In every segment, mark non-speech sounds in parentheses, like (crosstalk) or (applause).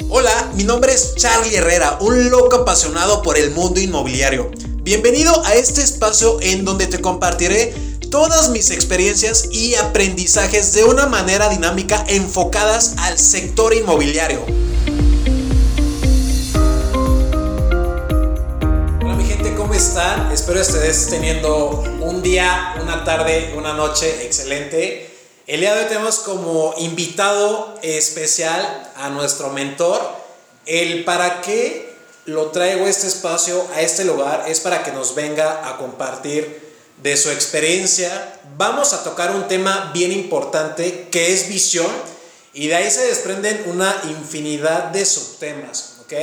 Hola, mi nombre es Charlie Herrera, un loco apasionado por el mundo inmobiliario. Bienvenido a este espacio en donde te compartiré todas mis experiencias y aprendizajes de una manera dinámica enfocadas al sector inmobiliario. Hola mi gente, ¿cómo están? Espero estés teniendo un día, una tarde, una noche excelente. El día de hoy tenemos como invitado especial a nuestro mentor. El para qué lo traigo a este espacio, a este lugar, es para que nos venga a compartir de su experiencia. Vamos a tocar un tema bien importante que es visión y de ahí se desprenden una infinidad de subtemas. ¿Ok?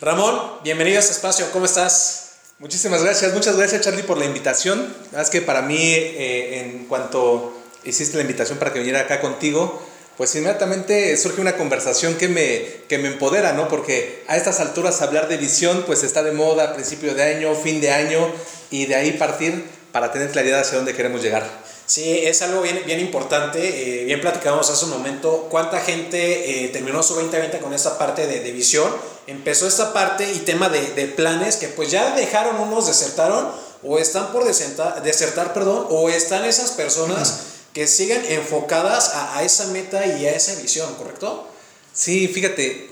Ramón, bienvenido a este espacio, ¿cómo estás? Muchísimas gracias, muchas gracias Charlie por la invitación. Es que para mí, eh, en cuanto hiciste la invitación para que viniera acá contigo, pues inmediatamente surge una conversación que me, que me empodera, ¿no? Porque a estas alturas hablar de visión pues está de moda, principio de año, fin de año, y de ahí partir para tener claridad hacia dónde queremos llegar. Sí, es algo bien, bien importante. Eh, bien platicamos hace un momento cuánta gente eh, terminó su 2020 con esta parte de, de, visión. Empezó esta parte y tema de, de, planes que pues ya dejaron unos, desertaron o están por desertar, desertar perdón, o están esas personas que sigan enfocadas a, a, esa meta y a esa visión, ¿correcto? Sí, fíjate,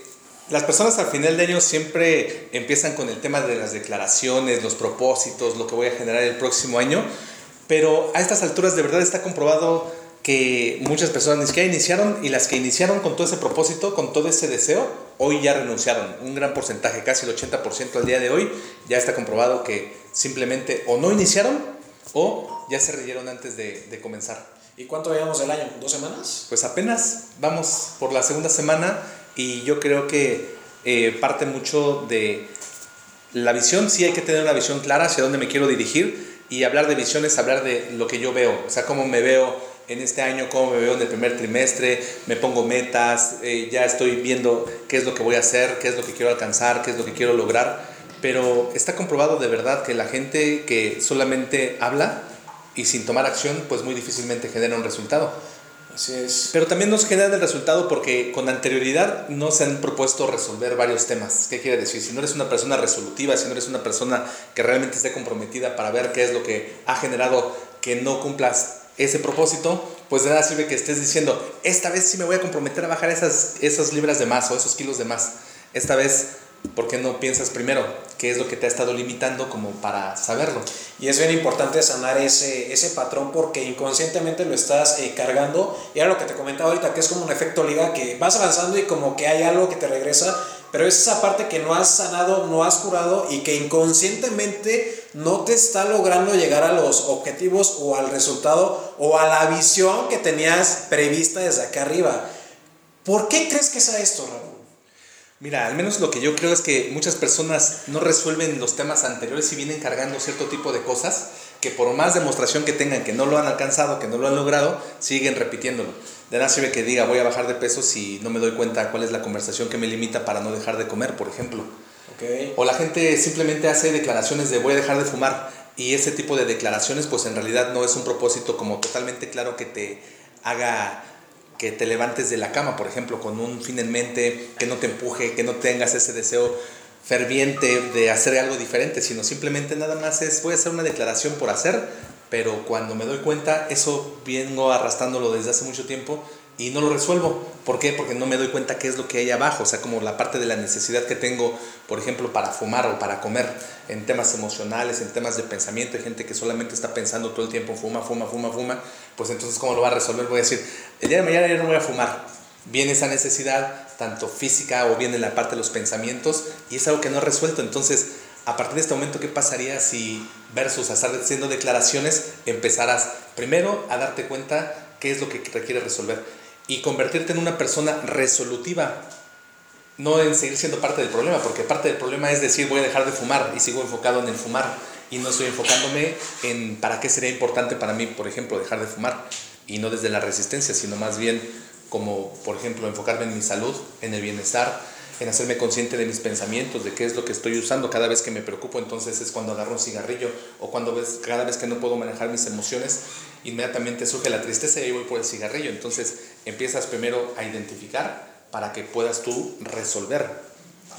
las personas al final de año siempre empiezan con el tema de las declaraciones, los propósitos, lo que voy a generar el próximo año, pero a estas alturas de verdad está comprobado que muchas personas ni siquiera iniciaron y las que iniciaron con todo ese propósito, con todo ese deseo, hoy ya renunciaron. Un gran porcentaje, casi el 80% al día de hoy, ya está comprobado que simplemente o no iniciaron o ya se rieron antes de, de comenzar. ¿Y cuánto llevamos del año? ¿Dos semanas? Pues apenas vamos por la segunda semana y yo creo que eh, parte mucho de la visión. Sí hay que tener una visión clara hacia dónde me quiero dirigir y hablar de visión es hablar de lo que yo veo, o sea, cómo me veo en este año, cómo me veo en el primer trimestre, me pongo metas, eh, ya estoy viendo qué es lo que voy a hacer, qué es lo que quiero alcanzar, qué es lo que quiero lograr. Pero está comprobado de verdad que la gente que solamente habla y sin tomar acción, pues muy difícilmente genera un resultado. Así es. Pero también nos genera el resultado porque con anterioridad no se han propuesto resolver varios temas. ¿Qué quiere decir? Si no eres una persona resolutiva, si no eres una persona que realmente esté comprometida para ver qué es lo que ha generado que no cumplas ese propósito, pues de nada sirve que estés diciendo, esta vez sí me voy a comprometer a bajar esas, esas libras de más o esos kilos de más. Esta vez ¿por qué no piensas primero qué es lo que te ha estado limitando como para saberlo? Y es bien importante sanar ese, ese patrón porque inconscientemente lo estás eh, cargando. Y era lo que te comentaba ahorita, que es como un efecto liga, que vas avanzando y como que hay algo que te regresa, pero es esa parte que no has sanado, no has curado y que inconscientemente no te está logrando llegar a los objetivos o al resultado o a la visión que tenías prevista desde acá arriba. ¿Por qué crees que sea esto? Mira, al menos lo que yo creo es que muchas personas no resuelven los temas anteriores y vienen cargando cierto tipo de cosas que por más demostración que tengan que no lo han alcanzado, que no lo han logrado, siguen repitiéndolo. De nada sirve que diga voy a bajar de peso si no me doy cuenta cuál es la conversación que me limita para no dejar de comer, por ejemplo. Okay. O la gente simplemente hace declaraciones de voy a dejar de fumar y ese tipo de declaraciones pues en realidad no es un propósito como totalmente claro que te haga que te levantes de la cama, por ejemplo, con un fin en mente, que no te empuje, que no tengas ese deseo ferviente de hacer algo diferente, sino simplemente nada más es, voy a hacer una declaración por hacer, pero cuando me doy cuenta, eso vengo arrastrándolo desde hace mucho tiempo y no lo resuelvo. ¿Por qué? Porque no me doy cuenta qué es lo que hay abajo, o sea, como la parte de la necesidad que tengo, por ejemplo, para fumar o para comer, en temas emocionales, en temas de pensamiento, hay gente que solamente está pensando todo el tiempo, fuma, fuma, fuma, fuma, pues entonces, ¿cómo lo va a resolver? Voy a decir, el día de mañana ya no voy a fumar. Viene esa necesidad, tanto física o viene la parte de los pensamientos, y es algo que no he resuelto, entonces, a partir de este momento, ¿qué pasaría si versus estar haciendo declaraciones, empezaras primero a darte cuenta qué es lo que requiere resolver? y convertirte en una persona resolutiva, no en seguir siendo parte del problema, porque parte del problema es decir voy a dejar de fumar y sigo enfocado en el fumar y no estoy enfocándome en para qué sería importante para mí, por ejemplo, dejar de fumar y no desde la resistencia, sino más bien como, por ejemplo, enfocarme en mi salud, en el bienestar, en hacerme consciente de mis pensamientos, de qué es lo que estoy usando. Cada vez que me preocupo, entonces es cuando agarro un cigarrillo o cuando ves, cada vez que no puedo manejar mis emociones, inmediatamente surge la tristeza y ahí voy por el cigarrillo. Entonces empiezas primero a identificar para que puedas tú resolver.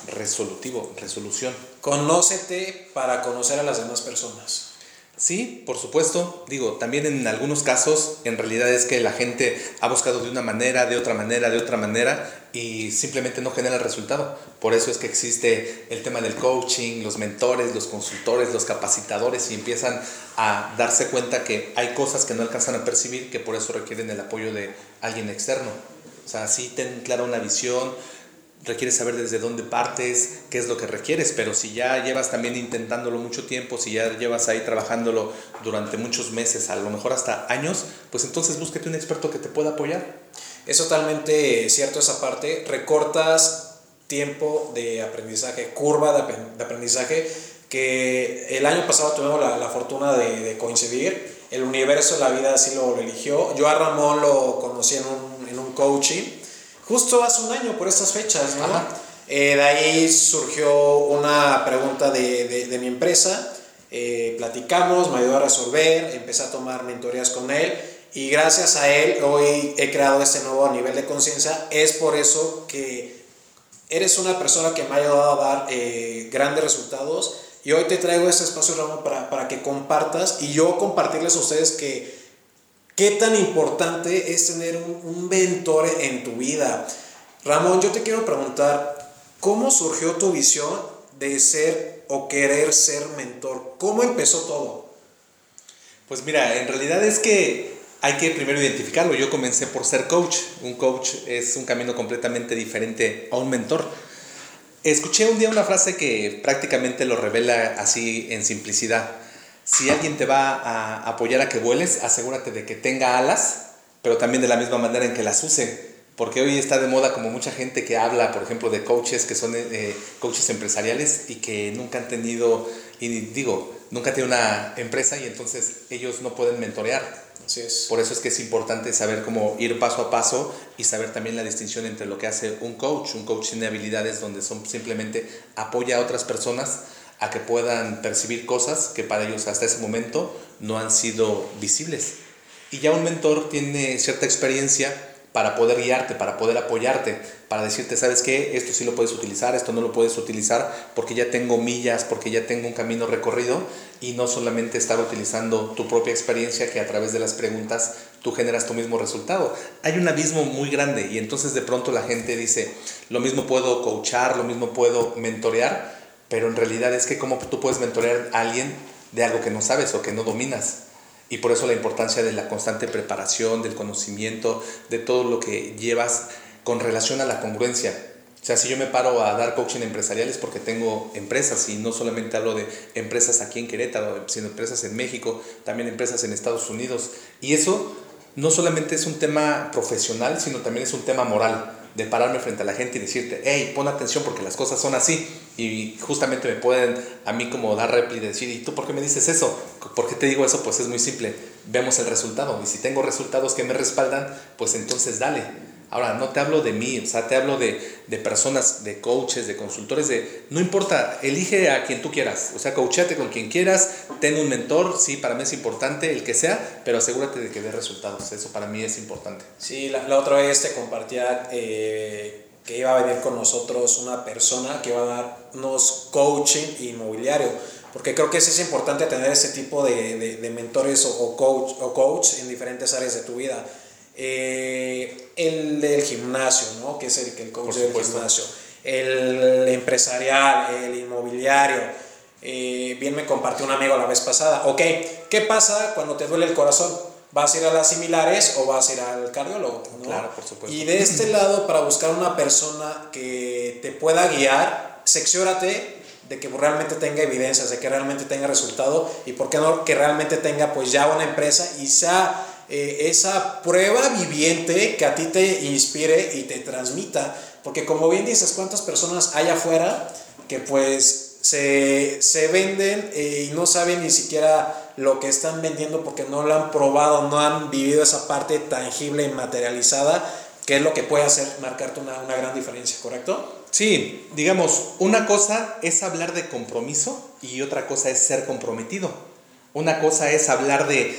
Resolutivo, resolución. Conócete para conocer a las demás personas. Sí, por supuesto. Digo, también en algunos casos, en realidad es que la gente ha buscado de una manera, de otra manera, de otra manera, y simplemente no genera el resultado. Por eso es que existe el tema del coaching, los mentores, los consultores, los capacitadores, y empiezan a darse cuenta que hay cosas que no alcanzan a percibir, que por eso requieren el apoyo de alguien externo. O sea, sí ten clara una visión, requieres saber desde dónde partes, qué es lo que requieres, pero si ya llevas también intentándolo mucho tiempo, si ya llevas ahí trabajándolo durante muchos meses, a lo mejor hasta años, pues entonces búsquete un experto que te pueda apoyar. Es totalmente cierto esa parte, recortas tiempo de aprendizaje, curva de aprendizaje, que el año pasado tuvimos la, fortuna de, coincidir, el universo, la vida así lo eligió, yo a Ramón lo conocí en un, en un coaching, justo hace un año por estas fechas, ¿no? Eh, de ahí surgió una pregunta de, de, mi empresa, eh, platicamos, me ayudó a resolver, empecé a tomar mentorías con él y gracias a él hoy he creado este nuevo nivel de conciencia. Es por eso que eres una persona que me ha ayudado a dar eh, grandes resultados y hoy te traigo este espacio, Ramón, para, para que compartas y yo compartirles a ustedes que ¿Qué tan importante es tener un, mentor en tu vida? Ramón, yo te quiero preguntar, ¿cómo surgió tu visión de ser o querer ser mentor? ¿Cómo empezó todo? Pues mira, en realidad es que hay que primero identificarlo. Yo comencé por ser coach. Un coach es un camino completamente diferente a un mentor. Escuché un día una frase que prácticamente lo revela así en simplicidad si alguien te va a apoyar a que vueles, asegúrate de que tenga alas, pero también de la misma manera en que las use. Porque hoy está de moda como mucha gente que habla, por ejemplo, de coaches que son eh, coaches empresariales y que nunca han tenido, y digo, nunca tienen una empresa y entonces ellos no pueden mentorear. Así es. Por eso es que es importante saber cómo ir paso a paso y saber también la distinción entre lo que hace un coach. Un coach tiene habilidades donde son simplemente apoya a otras personas a que puedan percibir cosas que para ellos hasta ese momento no han sido visibles. Y ya un mentor tiene cierta experiencia para poder guiarte, para poder apoyarte, para decirte, ¿sabes qué? Esto sí lo puedes utilizar, esto no lo puedes utilizar porque ya tengo millas, porque ya tengo un camino recorrido y no solamente estar utilizando tu propia experiencia que a través de las preguntas tú generas tu mismo resultado. Hay un abismo muy grande y entonces de pronto la gente dice, lo mismo puedo coachar, lo mismo puedo mentorear, pero en realidad es que cómo tú puedes mentorear a alguien de algo que no sabes o que no dominas. Y por eso la importancia de la constante preparación, del conocimiento, de todo lo que llevas con relación a la congruencia. O sea, si yo me paro a dar coaching empresarial es porque tengo empresas y no solamente hablo de empresas aquí en Querétaro, sino empresas en México, también empresas en Estados Unidos. Y eso no solamente es un tema profesional, sino también es un tema moral de pararme frente a la gente y decirte, hey, pon atención porque las cosas son así. Y justamente me pueden a mí como dar réplica y decir, ¿y tú por qué me dices eso? ¿Por qué te digo eso? Pues es muy simple. Vemos el resultado. Y si tengo resultados que me respaldan, pues entonces dale. Ahora, no te hablo de mí, o sea, te hablo de, de, personas, de coaches, de consultores, de, no importa, elige a quien tú quieras, o sea, coachate con quien quieras, ten un mentor, sí, para mí es importante, el que sea, pero asegúrate de que dé resultados, eso para mí es importante. Sí, la, la otra vez te compartía eh, que iba a venir con nosotros una persona que iba a darnos coaching inmobiliario, porque creo que es importante tener ese tipo de, de, de mentores o, o, coach, o coach en diferentes áreas de tu vida eh, el del gimnasio, ¿no? que es el, el coach del gimnasio, el empresarial, el inmobiliario. Eh, bien me compartió un amigo la vez pasada. Ok, ¿qué pasa cuando te duele el corazón? ¿Vas a ir a las similares o vas a ir al cardiólogo? Claro, por supuesto. Y de este lado, para buscar una persona que te pueda guiar, secciórate de que realmente tenga evidencias, de que realmente tenga resultado y por qué no que realmente tenga pues ya una empresa y sea eh, esa prueba viviente que a ti te inspire y te transmita. Porque como bien dices, ¿cuántas personas hay afuera que pues se, se venden eh, y no saben ni siquiera lo que están vendiendo porque no lo han probado, no han vivido esa parte tangible y materializada, que es lo que puede hacer, marcarte una, una gran diferencia, ¿correcto? Sí, digamos, una cosa es hablar de compromiso y otra cosa es ser comprometido. Una cosa es hablar de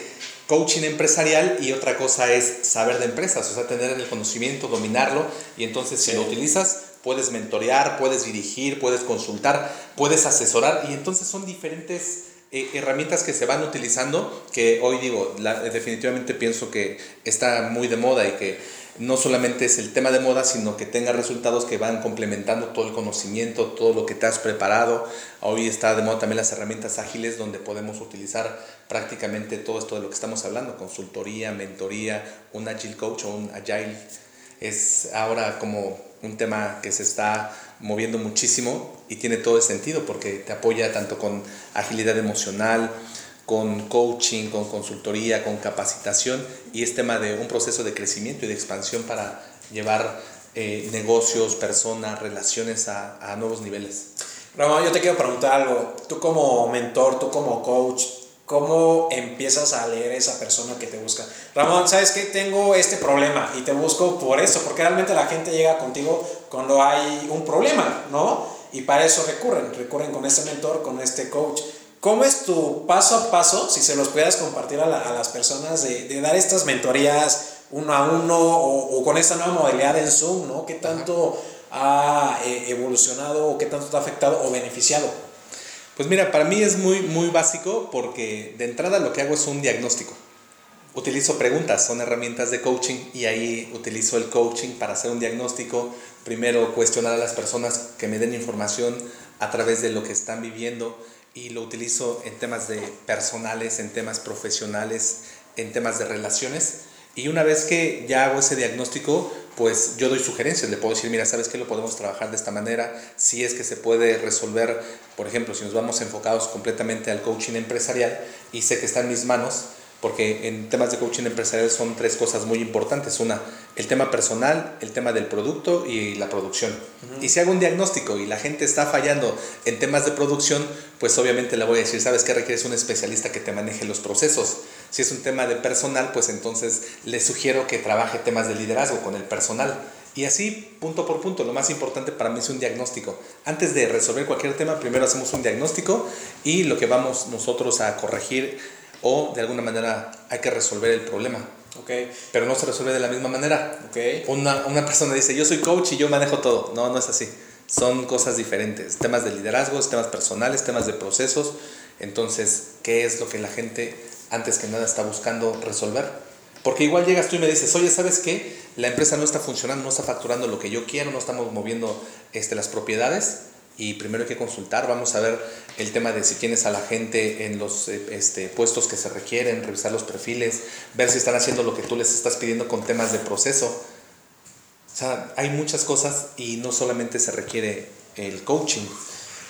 coaching empresarial y otra cosa es saber de empresas, o sea, tener el conocimiento, dominarlo y entonces si lo utilizas puedes mentorear, puedes dirigir, puedes consultar, puedes asesorar y entonces son diferentes eh, herramientas que se van utilizando que hoy digo, definitivamente pienso que está muy de moda y que no solamente es el tema de moda, sino que tenga resultados que van complementando todo el conocimiento, todo lo que te has preparado. Hoy está de moda también las herramientas ágiles donde podemos utilizar prácticamente todo esto de lo que estamos hablando, consultoría, mentoría, un agile coach o un agile. Es ahora como un tema que se está moviendo muchísimo y tiene todo el sentido porque te apoya tanto con agilidad emocional, con coaching, con consultoría, con capacitación y es tema de un proceso de crecimiento y de expansión para llevar eh, negocios, personas, relaciones a, a, nuevos niveles. Ramón, yo te quiero preguntar algo. Tú como mentor, tú como coach, ¿cómo empiezas a leer esa persona que te busca? Ramón, ¿sabes qué? Tengo este problema y te busco por eso, porque realmente la gente llega contigo cuando hay un problema, ¿no? Y para eso recurren, recurren con este mentor, con este coach. ¿Cómo es tu paso a paso, si se los puedas compartir a, las personas, de, dar estas mentorías uno a uno o, con esta nueva modalidad en Zoom, ¿no? ¿Qué tanto ha eh, evolucionado o qué tanto te ha afectado o beneficiado? Pues mira, para mí es muy, muy básico porque de entrada lo que hago es un diagnóstico. Utilizo preguntas, son herramientas de coaching y ahí utilizo el coaching para hacer un diagnóstico. Primero cuestionar a las personas que me den información a través de lo que están viviendo y lo utilizo en temas de personales, en temas profesionales, en temas de relaciones. Y una vez que ya hago ese diagnóstico, pues yo doy sugerencias, le puedo decir, mira, ¿sabes qué? Lo podemos trabajar de esta manera, si es que se puede resolver, por ejemplo, si nos vamos enfocados completamente al coaching empresarial y sé que está en mis manos, porque en temas de coaching empresarial son tres cosas muy importantes. Una, el tema personal, el tema del producto y la producción. Y si hago un diagnóstico y la gente está fallando en temas de producción, pues obviamente le voy a decir, ¿sabes qué? Requieres un especialista que te maneje los procesos. Si es un tema de personal, pues entonces le sugiero que trabaje temas de liderazgo con el personal. Y así, punto por punto, lo más importante para mí es un diagnóstico. Antes de resolver cualquier tema, primero hacemos un diagnóstico y lo que vamos nosotros a corregir o de alguna manera hay que resolver el problema. Okay. Pero no se resuelve de la misma manera. Okay. Una, una persona dice, yo soy coach y yo manejo todo. No, no es así. Son cosas diferentes. Temas de liderazgo, temas personales, temas de procesos. Entonces, ¿qué es lo que la gente antes que nada está buscando resolver? Porque igual llegas tú y me dices, oye, ¿sabes qué? La empresa no está funcionando, no está facturando lo que yo quiero, no estamos moviendo este, las propiedades y primero hay que consultar, vamos a ver el tema de si tienes a la gente en los eh, este, puestos que se requieren, revisar los perfiles, ver si están haciendo lo que tú les estás pidiendo con temas de proceso. O sea, hay muchas cosas y no solamente se requiere el coaching.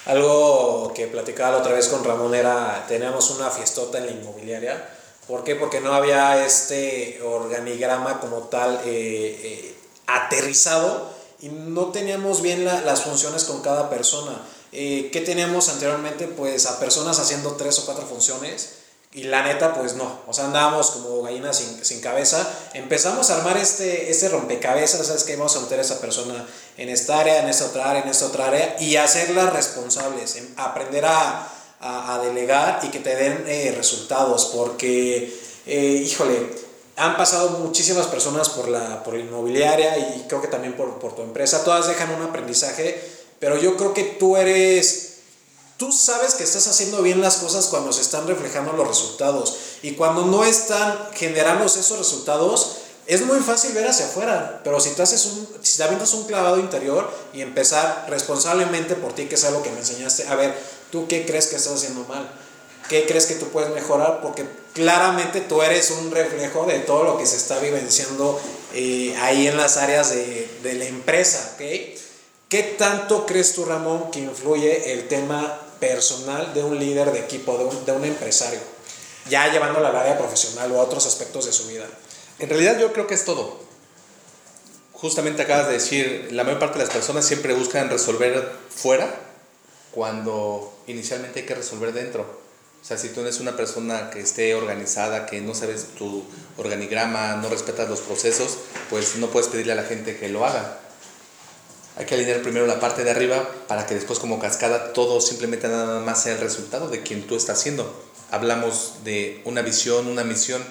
Algo que platicaba la otra vez con Ramón era, teníamos una fiestota en la inmobiliaria. ¿Por qué? Porque no había este organigrama como tal eh, eh, aterrizado y no teníamos bien las funciones con cada persona. Eh, ¿Qué teníamos anteriormente? Pues a personas haciendo tres o cuatro funciones y la neta, pues no. O sea, andábamos como gallinas sin, sin, cabeza. Empezamos a armar este, este rompecabezas, ¿sabes qué? Vamos a meter a esa persona en esta área, en esta otra área, en esta otra área y hacerlas responsables, em, aprender a, a, delegar y que te den eh, resultados, porque, eh, híjole, han pasado muchísimas personas por la, por la inmobiliaria y creo que también por, por tu empresa. Todas dejan un aprendizaje, pero yo creo que tú eres Tú sabes que estás haciendo bien las cosas cuando se están reflejando los resultados y cuando no están generando esos resultados, es muy fácil ver hacia afuera, pero si te haces un, si te un clavado interior y empezar responsablemente por ti, que es algo que me enseñaste, a ver, ¿tú qué crees que estás haciendo mal? ¿Qué crees que tú puedes mejorar? Porque claramente tú eres un reflejo de todo lo que se está vivenciando eh, ahí en las áreas de, de la empresa, ¿ok? ¿Qué tanto crees tú, Ramón, que influye el tema personal de un líder de equipo, de un, de un empresario, ya llevándolo al área profesional o otros aspectos de su vida? En realidad yo creo que es todo. Justamente acabas de decir, la mayor parte de las personas siempre buscan resolver fuera cuando inicialmente hay que resolver dentro. O sea, si tú eres una persona que esté organizada, que no sabes tu organigrama, no respetas los procesos, pues no puedes pedirle a la gente que lo haga. Hay que alinear primero la parte de arriba para que después como cascada todo simplemente nada más sea el resultado de quien tú estás haciendo. Hablamos de una visión, una misión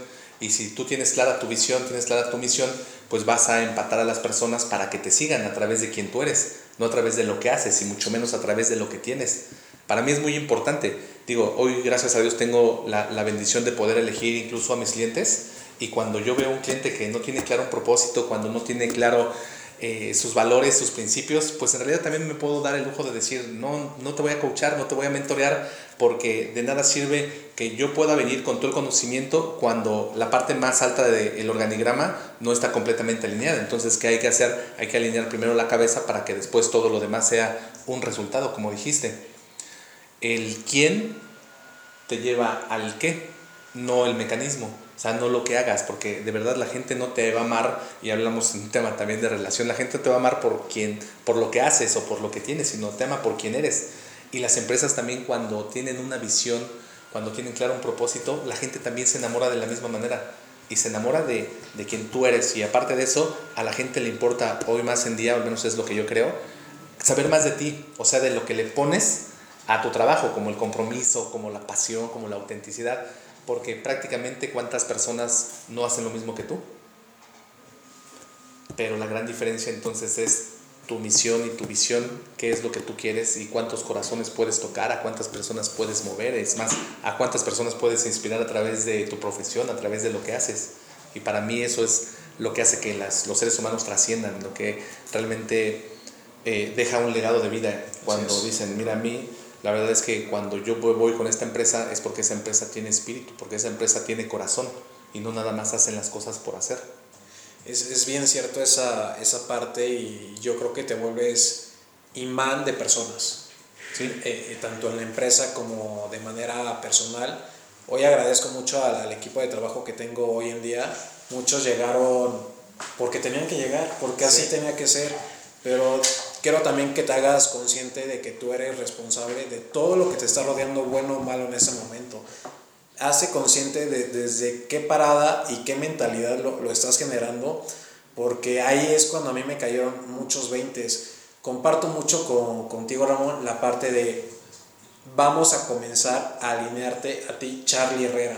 Y si tú tienes clara tu visión, tienes clara tu misión, pues vas a empatar a las personas para que te sigan a través de quien tú eres, no a través de lo que haces y mucho menos a través de lo que tienes. Para mí es muy importante. Digo, hoy gracias a Dios tengo la, la bendición de poder elegir incluso a mis clientes y cuando yo veo un cliente que no tiene claro un propósito, cuando no tiene claro eh, sus valores, sus principios, pues en realidad también me puedo dar el lujo de decir, no, no te voy a coachar, no te voy a mentorear, porque de nada sirve que yo pueda venir con todo el conocimiento cuando la parte más alta del organigrama no está completamente alineada. Entonces, ¿qué hay que hacer? Hay que alinear primero la cabeza para que después todo lo demás sea un resultado, como dijiste. El quién te lleva al qué, no el mecanismo. O sea, no lo que hagas, porque de verdad la gente no te va a amar, y hablamos en un tema también de relación, la gente te va a amar por, quien, por lo que haces o por lo que tienes, sino te ama por quien eres. Y las empresas también cuando tienen una visión, cuando tienen claro un propósito, la gente también se enamora de la misma manera y se enamora de, de quien tú eres. Y aparte de eso, a la gente le importa hoy más en día, al menos es lo que yo creo, saber más de ti, o sea, de lo que le pones a tu trabajo, como el compromiso, como la pasión, como la autenticidad porque prácticamente cuántas personas no hacen lo mismo que tú. Pero la gran diferencia entonces es tu misión y tu visión, qué es lo que tú quieres y cuántos corazones puedes tocar, a cuántas personas puedes mover, es más, a cuántas personas puedes inspirar a través de tu profesión, a través de lo que haces. Y para mí eso es lo que hace que las, los seres humanos trasciendan, lo que realmente eh, deja un legado de vida. Cuando dicen, mira a mí, la verdad es que cuando yo voy con esta empresa es porque esa empresa tiene espíritu, porque esa empresa tiene corazón y no nada más hacen las cosas por hacer. Es, es bien cierto esa, esa parte y yo creo que te vuelves imán de personas, ¿sí? Eh, eh, tanto en la empresa como de manera personal. Hoy agradezco mucho al, al, equipo de trabajo que tengo hoy en día. Muchos llegaron porque tenían que llegar, porque así sí. tenía que ser, pero quiero también que te hagas consciente de que tú eres responsable de todo lo que te está rodeando, bueno o malo en ese momento. Hace consciente de desde qué parada y qué mentalidad lo, lo estás generando, porque ahí es cuando a mí me cayeron muchos veintes. Comparto mucho con, contigo, Ramón, la parte de vamos a comenzar a alinearte a ti, Charlie Herrera,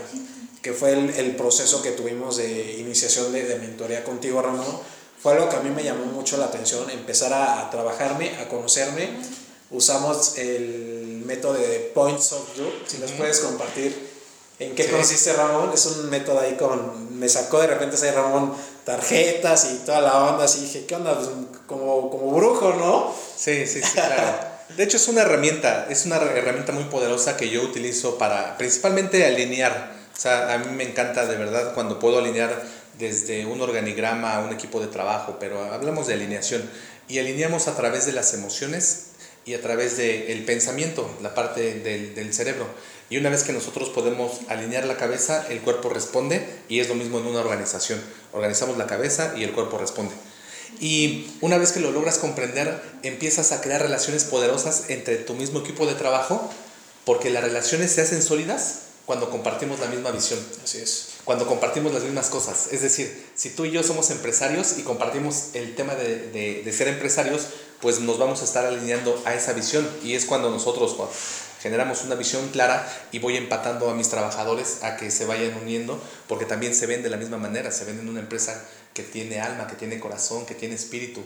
que fue el, el proceso que tuvimos de iniciación de, de mentoría contigo, Ramón fue algo que a mí me llamó mucho la atención, empezar a, a trabajarme, a conocerme. Usamos el método de Points of View, si nos puedes compartir en qué sí. consiste Ramón. Es un método ahí con, me sacó de repente ese Ramón tarjetas y toda la onda, así dije, ¿qué onda? Pues, como, como brujo, ¿no? Sí, sí, sí, claro. De hecho es una herramienta, es una herramienta muy poderosa que yo utilizo para principalmente alinear. O sea, a mí me encanta de verdad cuando puedo alinear desde un organigrama a un equipo de trabajo, pero hablamos de alineación y alineamos a través de las emociones y a través del el pensamiento, la parte del, cerebro. Y una vez que nosotros podemos alinear la cabeza, el cuerpo responde y es lo mismo en una organización. Organizamos la cabeza y el cuerpo responde. Y una vez que lo logras comprender, empiezas a crear relaciones poderosas entre tu mismo equipo de trabajo, porque las relaciones se hacen sólidas cuando compartimos la misma visión. Así es cuando compartimos las mismas cosas. Es decir, si tú y yo somos empresarios y compartimos el tema de, de, de, ser empresarios, pues nos vamos a estar alineando a esa visión. Y es cuando nosotros generamos una visión clara y voy empatando a mis trabajadores a que se vayan uniendo, porque también se ven de la misma manera, se ven en una empresa que tiene alma, que tiene corazón, que tiene espíritu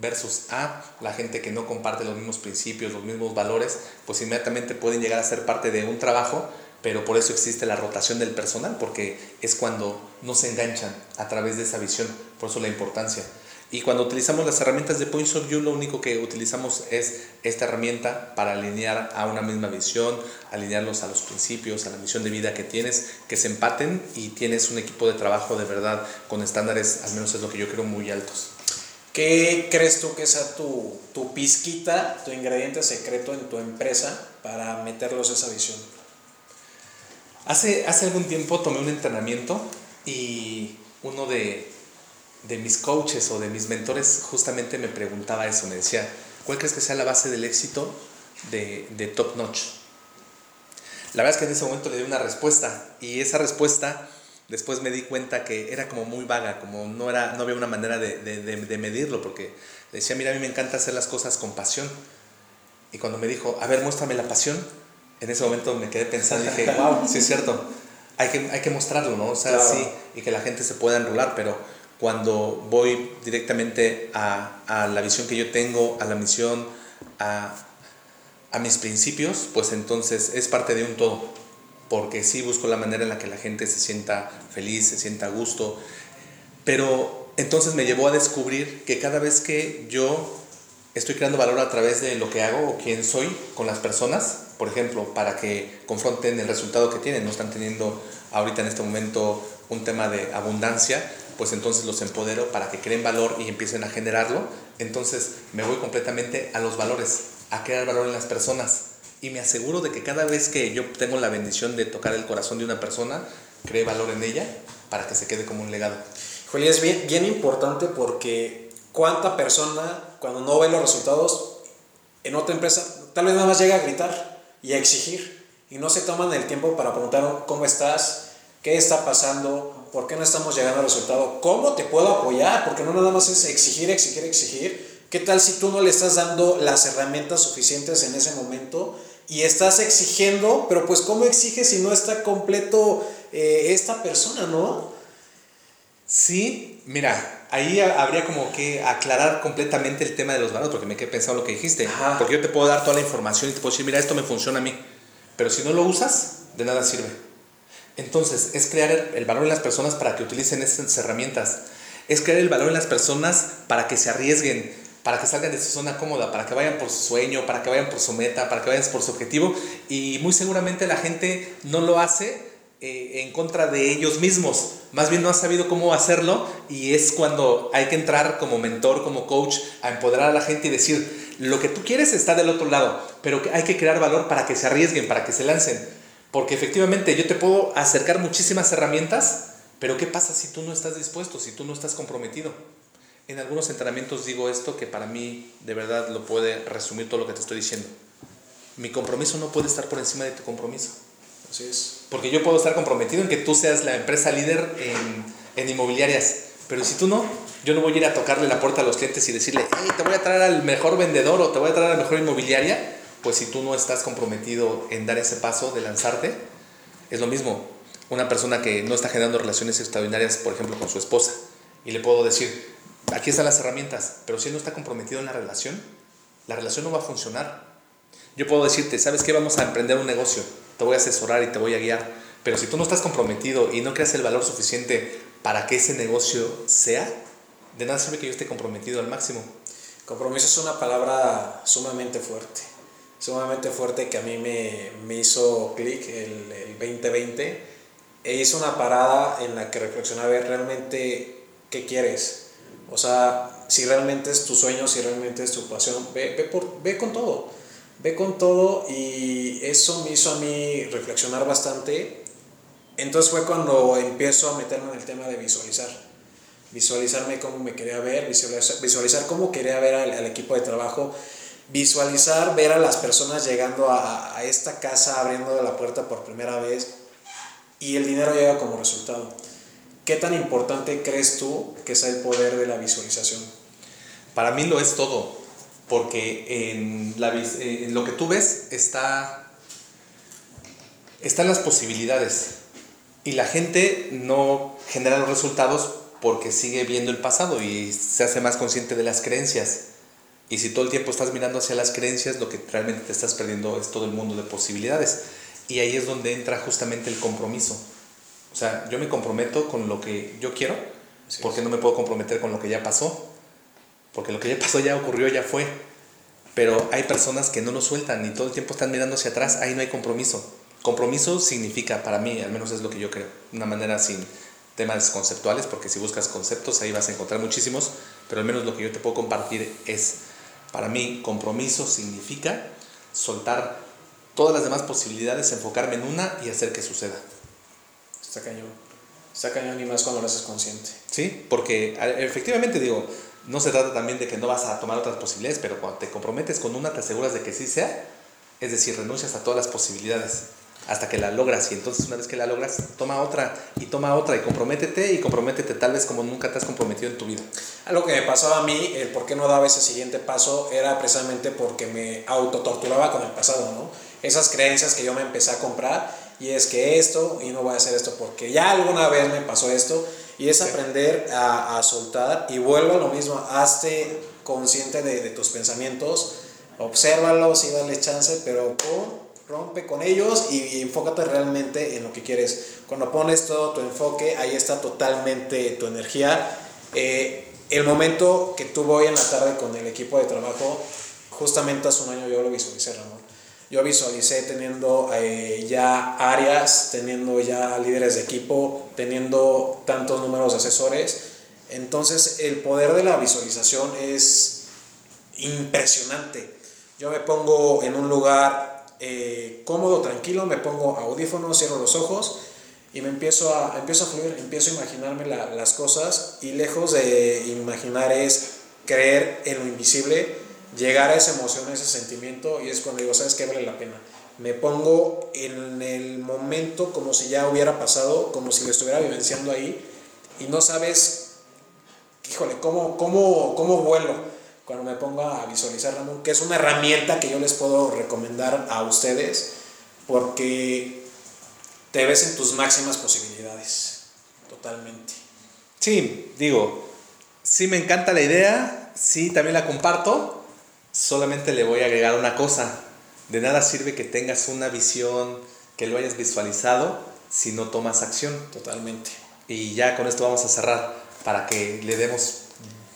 versus a la gente que no comparte los mismos principios, los mismos valores, pues inmediatamente pueden llegar a ser parte de un trabajo pero por eso existe la rotación del personal, porque es cuando no se enganchan a través de esa visión, por eso la importancia. Y cuando utilizamos las herramientas de Points of lo único que utilizamos es esta herramienta para alinear a una misma visión, alinearlos a los principios, a la misión de vida que tienes, que se empaten y tienes un equipo de trabajo de verdad con estándares, al menos es lo que yo creo, muy altos. ¿Qué crees tú que sea tu, tu pizquita, tu ingrediente secreto en tu empresa para meterlos a esa visión? Hace, hace algún tiempo tomé un entrenamiento y uno de, de mis coaches o de mis mentores justamente me preguntaba eso, me decía, ¿cuál crees que sea la base del éxito de, de Top Notch? La verdad es que en ese momento le di una respuesta y esa respuesta después me di cuenta que era como muy vaga, como no, era, no había una manera de, de, de, medirlo, porque decía, mira, a mí me encanta hacer las cosas con pasión. Y cuando me dijo, a ver, muéstrame la pasión, en ese momento me quedé pensando y dije, (laughs) wow, sí es cierto. hay que, hay que mostrarlo, ¿no? O sea, sí, y que la gente se pueda enrolar, pero cuando voy directamente a, a la visión que yo tengo, a la misión, a, a mis principios, pues entonces es parte de un todo, porque sí busco la manera en la que la gente se sienta feliz, se sienta a gusto, pero entonces me llevó a descubrir que cada vez que yo estoy creando valor a través de lo que hago o quién soy con las personas, por ejemplo, para que confronten el resultado que tienen, no están teniendo ahorita en este momento un tema de abundancia, pues entonces los empodero para que creen valor y empiecen a generarlo. Entonces me voy completamente a los valores, a crear valor en las personas. Y me aseguro de que cada vez que yo tengo la bendición de tocar el corazón de una persona, cree valor en ella para que se quede como un legado. Julia, es bien, bien importante porque cuánta persona cuando no ve los resultados en otra empresa, tal vez nada más llega a gritar y a exigir y no se toman el tiempo para preguntar cómo estás, qué está pasando, por qué no estamos llegando al resultado, cómo te puedo apoyar, porque no nada más es exigir, exigir, exigir. ¿Qué tal si tú no le estás dando las herramientas suficientes en ese momento y estás exigiendo, pero pues cómo exiges si no está completo eh, esta persona, ¿no? Sí, mira, ahí habría como que aclarar completamente el tema de los valores, porque me quedé pensando lo que dijiste. Porque yo te puedo dar toda la información y te puedo decir, mira, esto me funciona a mí. Pero si no lo usas, de nada sirve. Entonces, es crear el valor en las personas para que utilicen estas herramientas. Es crear el valor en las personas para que se arriesguen, para que salgan de su zona cómoda, para que vayan por su sueño, para que vayan por su meta, para que vayan por su objetivo. Y muy seguramente la gente no lo hace eh, en contra de ellos mismos. Más bien no ha sabido cómo hacerlo y es cuando hay que entrar como mentor, como coach, a empoderar a la gente y decir, lo que tú quieres está del otro lado, pero hay que crear valor para que se arriesguen, para que se lancen. Porque efectivamente yo te puedo acercar muchísimas herramientas, pero ¿qué pasa si tú no estás dispuesto, si tú no estás comprometido? En algunos entrenamientos digo esto que para mí de verdad lo puede resumir todo lo que te estoy diciendo. Mi compromiso no puede estar por encima de tu compromiso. Porque yo puedo estar comprometido en que tú seas la empresa líder en, en inmobiliarias. Pero si tú no, yo no voy a ir a tocarle la puerta a los clientes y decirle, hey, te voy a traer al mejor vendedor o te voy a traer a la mejor inmobiliaria. Pues si tú no estás comprometido en dar ese paso de lanzarte, es lo mismo. Una persona que no está generando relaciones extraordinarias, por ejemplo, con su esposa, y le puedo decir, aquí están las herramientas, pero si él no está comprometido en la relación, la relación no va a funcionar. Yo puedo decirte, ¿sabes qué? Vamos a emprender un negocio te voy a asesorar y te voy a guiar. Pero si tú no estás comprometido y no creas el valor suficiente para que ese negocio sea, de nada sirve que yo esté comprometido al máximo. Compromiso es una palabra sumamente fuerte, sumamente fuerte que a mí me, me hizo clic el, el 2020 e hizo una parada en la que reflexionaba realmente qué quieres. O sea, si realmente es tu sueño, si realmente es tu pasión, ve, ve, por, ve con todo ve con todo y eso me hizo a mí reflexionar bastante. Entonces fue cuando empiezo a meterme en el tema de visualizar. Visualizarme cómo me quería ver, visualizar, cómo quería ver al, equipo de trabajo, visualizar ver a las personas llegando a, a esta casa, abriendo la puerta por primera vez y el dinero llega como resultado. ¿Qué tan importante crees tú que sea el poder de la visualización? Para mí lo es todo porque en, la, en lo que tú ves está, están las posibilidades y la gente no genera los resultados porque sigue viendo el pasado y se hace más consciente de las creencias. Y si todo el tiempo estás mirando hacia las creencias, lo que realmente te estás perdiendo es todo el mundo de posibilidades. Y ahí es donde entra justamente el compromiso. O sea, yo me comprometo con lo que yo quiero, porque no me puedo comprometer con lo que ya pasó. Porque lo que ya pasó ya ocurrió, ya fue. Pero hay personas que no lo sueltan y todo el tiempo están mirando hacia atrás, ahí no hay compromiso. Compromiso significa, para mí, al menos es lo que yo creo, una manera sin temas conceptuales, porque si buscas conceptos ahí vas a encontrar muchísimos, pero al menos lo que yo te puedo compartir es, para mí, compromiso significa soltar todas las demás posibilidades, enfocarme en una y hacer que suceda. Está cañón. Está cañón y más cuando lo haces consciente. Sí, porque efectivamente digo, no se trata también de que no vas a tomar otras posibilidades, pero cuando te comprometes con una te aseguras de que sí sea, es decir, renuncias a todas las posibilidades hasta que la logras y entonces una vez que la logras, toma otra y toma otra y comprométete y comprométete tal vez como nunca te has comprometido en tu vida. Algo que me pasaba a mí, el por qué no daba ese siguiente paso era precisamente porque me autotorturaba con el pasado, ¿no? Esas creencias que yo me empecé a comprar y es que esto y no voy a hacer esto porque ya alguna vez me pasó esto y es aprender a, a, soltar y vuelvo a lo mismo, hazte consciente de, de tus pensamientos, obsérvalos y dale chance, pero rompe con ellos y, enfócate realmente en lo que quieres. Cuando pones todo tu enfoque, ahí está totalmente tu energía. Eh, el momento que tuve hoy en la tarde con el equipo de trabajo, justamente hace un año yo lo visualicé, Ramón. Yo visualicé teniendo eh, ya áreas, teniendo ya líderes de equipo, teniendo tantos números de asesores. Entonces el poder de la visualización es impresionante. Yo me pongo en un lugar eh, cómodo, tranquilo, me pongo audífonos, cierro los ojos y me empiezo a, empiezo a fluir, empiezo a imaginarme las cosas y lejos de imaginar es creer en lo invisible llegar a esa emoción, a ese sentimiento, y es cuando digo, ¿sabes qué vale la pena? Me pongo en el momento como si ya hubiera pasado, como si lo estuviera vivenciando ahí, y no sabes, híjole, ¿cómo, cómo, cómo vuelo? Cuando me pongo a visualizar, Ramón, que es una herramienta que yo les puedo recomendar a ustedes, porque te ves en tus máximas posibilidades, totalmente. Sí, digo, sí me encanta la idea, sí también la comparto, solamente le voy a agregar una cosa. De nada sirve que tengas una visión, que lo hayas visualizado, si no tomas acción. Totalmente. Y ya con esto vamos a cerrar para que le demos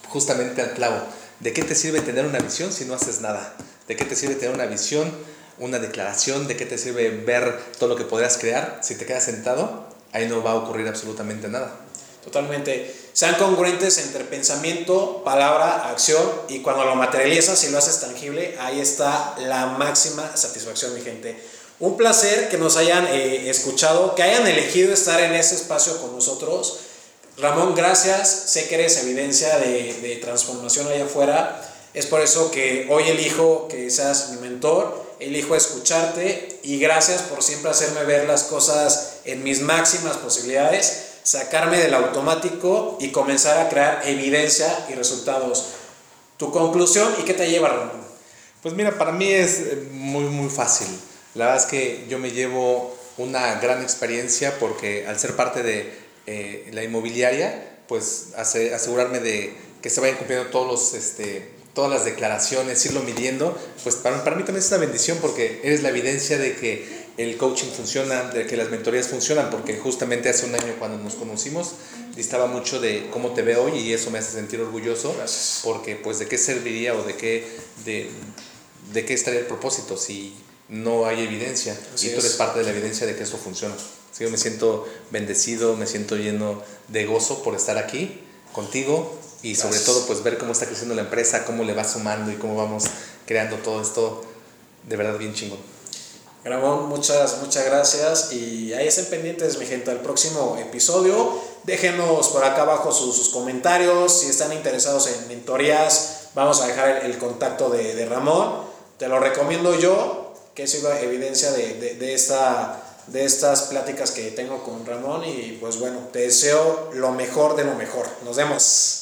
justamente al clavo. ¿De qué te sirve tener una visión si no haces nada? ¿De qué te sirve tener una visión, una declaración? ¿De qué te sirve ver todo lo que podrías crear? Si te quedas sentado, ahí no va a ocurrir absolutamente nada. Totalmente. Sean congruentes entre pensamiento, palabra, acción y cuando lo materializas y lo haces tangible, ahí está la máxima satisfacción, mi gente. Un placer que nos hayan eh, escuchado, que hayan elegido estar en ese espacio con nosotros. Ramón, gracias. Sé que eres evidencia de, de transformación allá afuera. Es por eso que hoy elijo que seas mi mentor, elijo escucharte y gracias por siempre hacerme ver las cosas en mis máximas posibilidades sacarme del automático y comenzar a crear evidencia y resultados. ¿Tu conclusión y qué te lleva, Ramón? Pues mira, para mí es eh, muy, muy fácil. La verdad es que yo me llevo una gran experiencia porque al ser parte de eh, la inmobiliaria, pues asegurarme de que se vayan cumpliendo todos los, este, todas las declaraciones, irlo midiendo, pues para, para mí también es una bendición porque eres la evidencia de que el coaching funciona, de que las mentorías funcionan, porque justamente hace un año cuando nos conocimos distaba mucho de cómo te veo hoy y eso me hace sentir orgulloso, porque pues de qué serviría o de qué, de, de qué estaría el propósito si no hay evidencia y tú eres parte de la evidencia de que eso funciona. Sí, yo me siento bendecido, me siento lleno de gozo por estar aquí contigo y sobre todo pues ver cómo está creciendo la empresa, cómo le va sumando y cómo vamos creando todo esto de verdad bien chingón. Ramón, muchas, muchas gracias y ahí estén pendientes, mi gente, al próximo episodio. Déjenos por acá abajo sus, comentarios, si están interesados en mentorías, vamos a dejar el, contacto de, Ramón. Te lo recomiendo yo, que es evidencia de, de, esta, de estas pláticas que tengo con Ramón y pues bueno, te deseo lo mejor de lo mejor. Nos vemos.